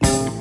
Thank you.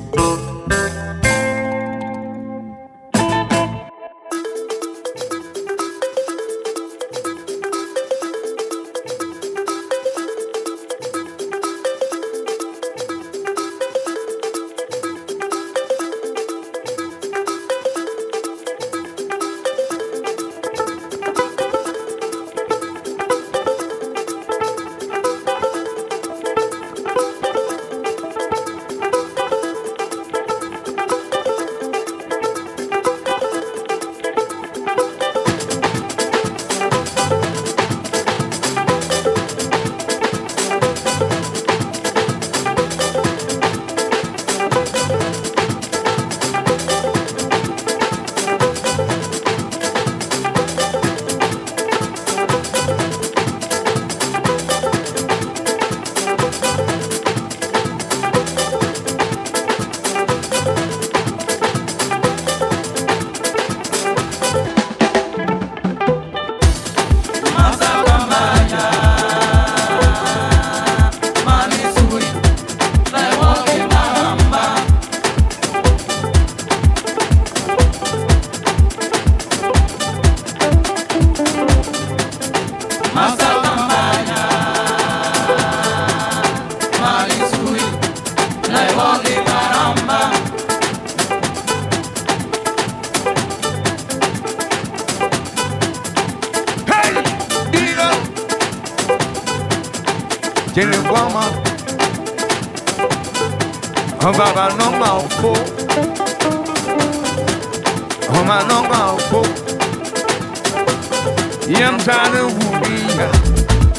yam tane wubiya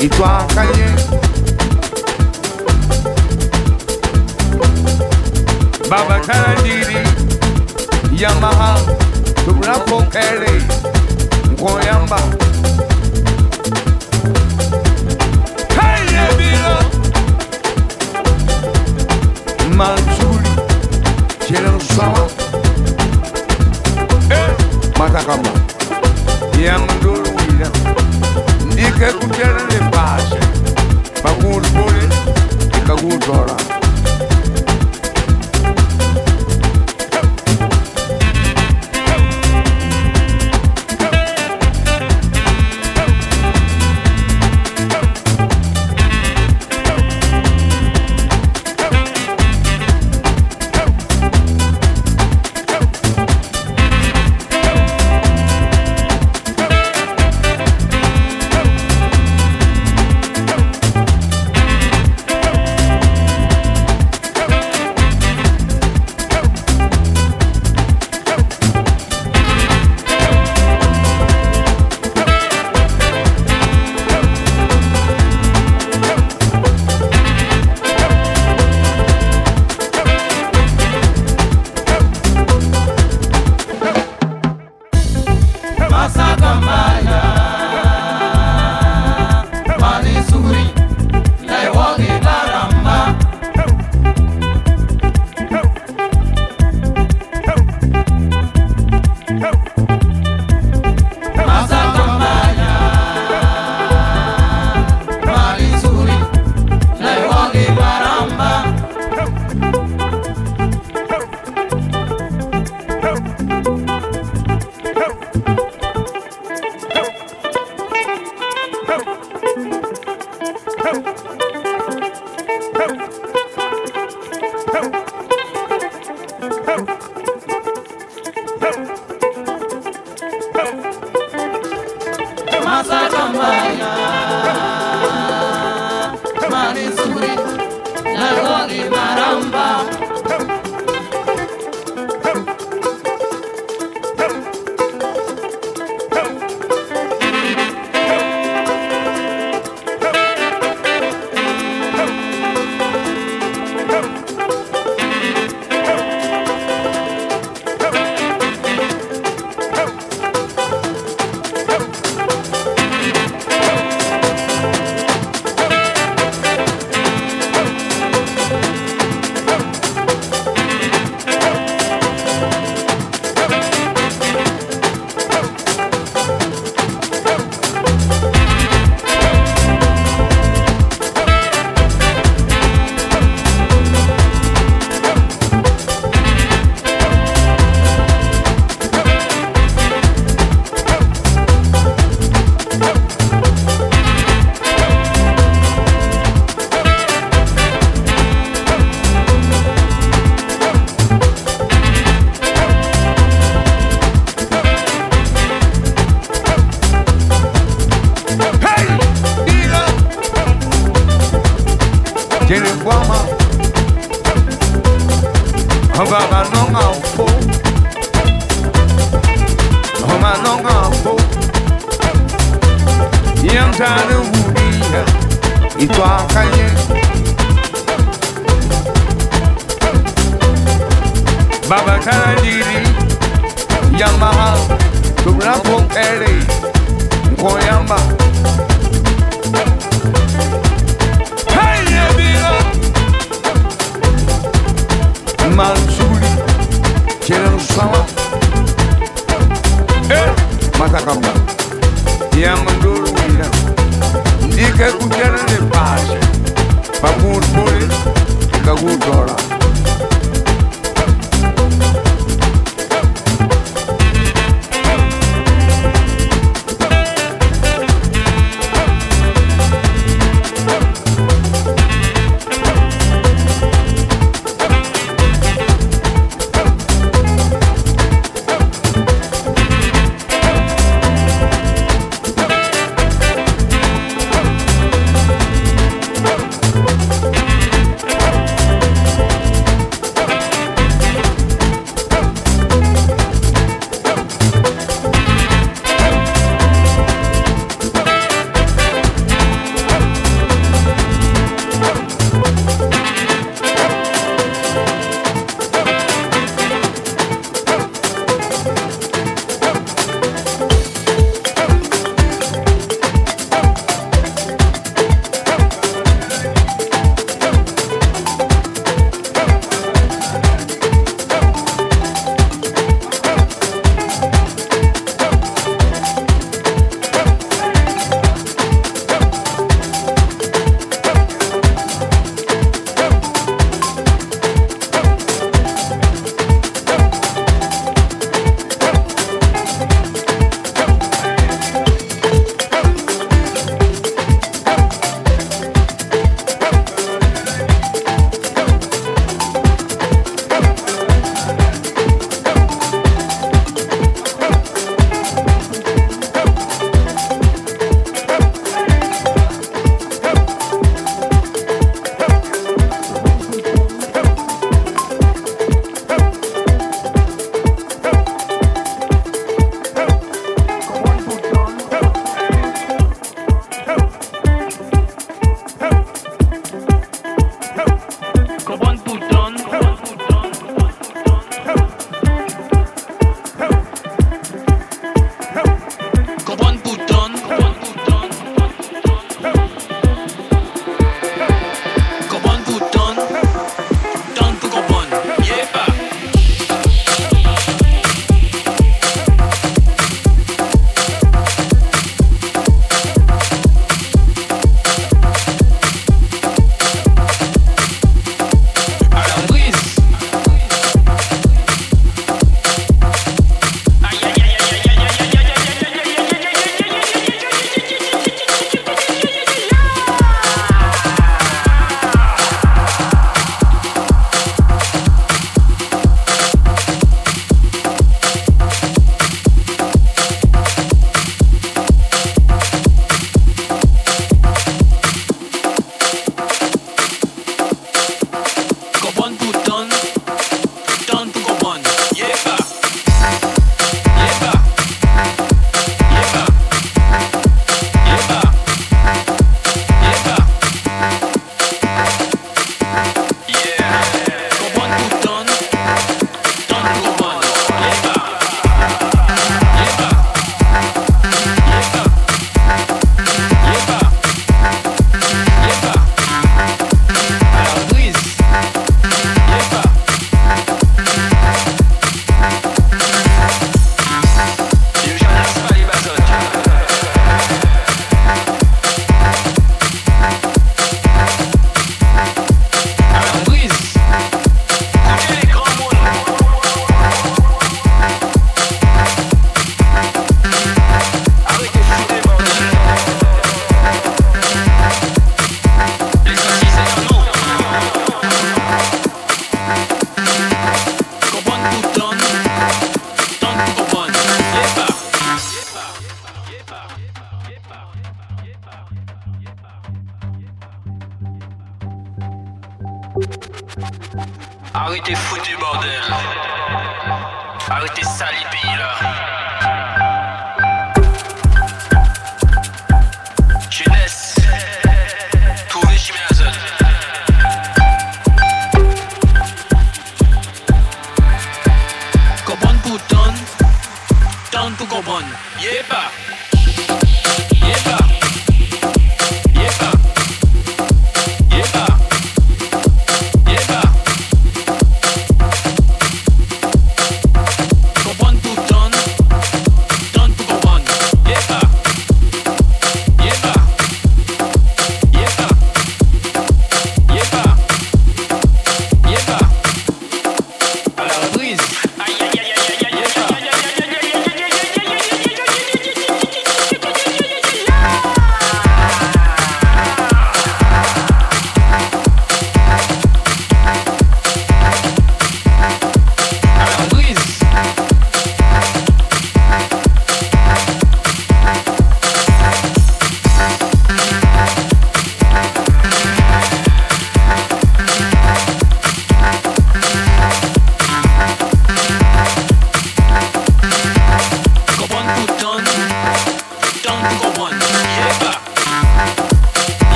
itwa kaye baba tanadiri yamaha tubula pokele nko yamba kayebilo mansuli jelensawa eh, matakama yamdulu ndinga ndikekutele ne bashe bakulubule ndikakutola gampo yantane wudiya itwakaye babakanajiri yamaha tumnapo ere nko yamba Mansuri, quiero un sábado masakamba yamndolwira ndikekujana ne pasa pakuutule ngakuutola